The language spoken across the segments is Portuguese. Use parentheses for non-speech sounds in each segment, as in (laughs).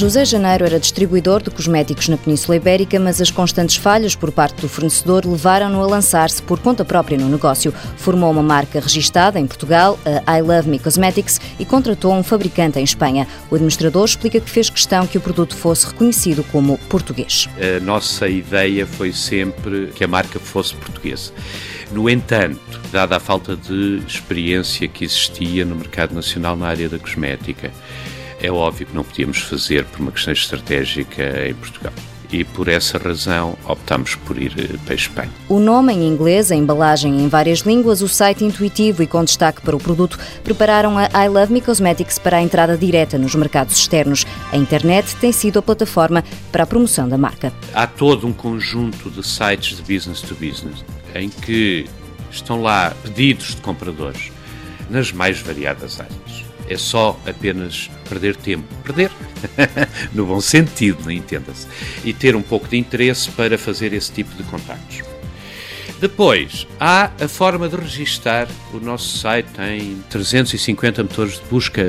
José Janeiro era distribuidor de cosméticos na Península Ibérica, mas as constantes falhas por parte do fornecedor levaram-no a lançar-se por conta própria no negócio. Formou uma marca registada em Portugal, a I Love Me Cosmetics, e contratou um fabricante em Espanha. O administrador explica que fez questão que o produto fosse reconhecido como português. A nossa ideia foi sempre que a marca fosse portuguesa. No entanto, dada a falta de experiência que existia no mercado nacional na área da cosmética, é óbvio que não podíamos fazer por uma questão estratégica em Portugal e por essa razão optamos por ir eh, para a Espanha. O nome em inglês, a embalagem em várias línguas, o site intuitivo e com destaque para o produto prepararam a I Love Me Cosmetics para a entrada direta nos mercados externos. A internet tem sido a plataforma para a promoção da marca. Há todo um conjunto de sites de business to business em que estão lá pedidos de compradores nas mais variadas áreas é só apenas perder tempo. Perder, (laughs) no bom sentido, entenda-se. E ter um pouco de interesse para fazer esse tipo de contactos. Depois, há a forma de registar. O nosso site tem 350 motores de busca,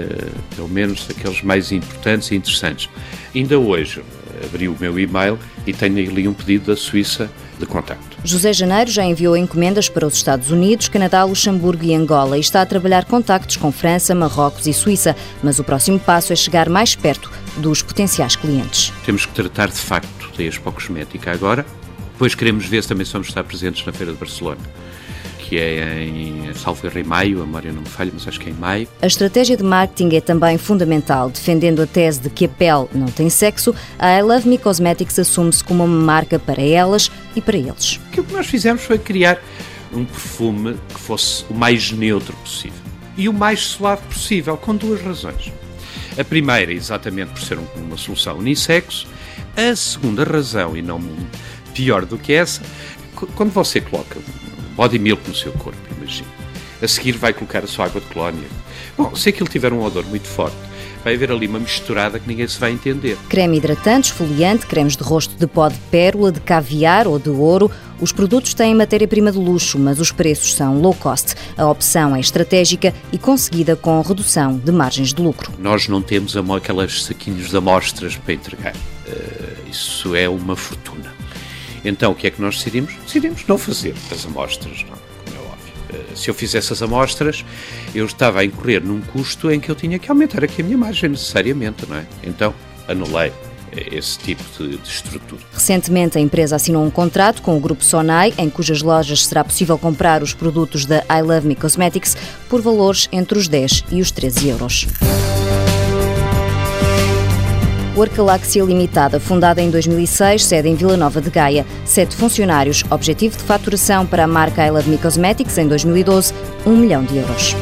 pelo menos daqueles mais importantes e interessantes. Ainda hoje abri o meu e-mail e tenho ali um pedido da Suíça de contacto. José Janeiro já enviou encomendas para os Estados Unidos, Canadá, Luxemburgo e Angola e está a trabalhar contactos com França, Marrocos e Suíça, mas o próximo passo é chegar mais perto dos potenciais clientes. Temos que tratar de facto da Expo Cosmética agora, depois queremos ver se também vamos estar presentes na Feira de Barcelona que é em salvo em maio, a memória não me falha, mas acho que é em maio. A estratégia de marketing é também fundamental. Defendendo a tese de que a pele não tem sexo, a I Love Me Cosmetics assume-se como uma marca para elas e para eles. O que nós fizemos foi criar um perfume que fosse o mais neutro possível e o mais suave possível, com duas razões. A primeira, exatamente por ser uma solução unissexo. A segunda razão, e não pior do que essa, quando você coloca body milk no seu corpo, imagina. A seguir vai colocar a sua água de colónia. Bom, se aquilo tiver um odor muito forte, vai haver ali uma misturada que ninguém se vai entender. Creme hidratante, esfoliante, cremes de rosto de pó de pérola, de caviar ou de ouro. Os produtos têm matéria-prima de luxo, mas os preços são low cost. A opção é estratégica e conseguida com redução de margens de lucro. Nós não temos aquelas saquinhos de amostras para entregar. Uh, isso é uma fortuna. Então, o que é que nós decidimos? Decidimos não fazer as amostras, não, como é óbvio. Eh, se eu fizesse as amostras, eu estava a incorrer num custo em que eu tinha que aumentar aqui a minha margem necessariamente, não é? Então, anulei esse tipo de, de, estrutura. Recentemente, a empresa assinou um contrato com o grupo Sonai, em cujas lojas será possível comprar os produtos da I Love Me Cosmetics por valores entre os 10 e os 13 euros. Workalaxia Limitada, fundada em 2006, sede em Vila Nova de Gaia. Sete funcionários. Objetivo de faturação para a marca I Love Me Cosmetics em 2012, 1 milhão de euros.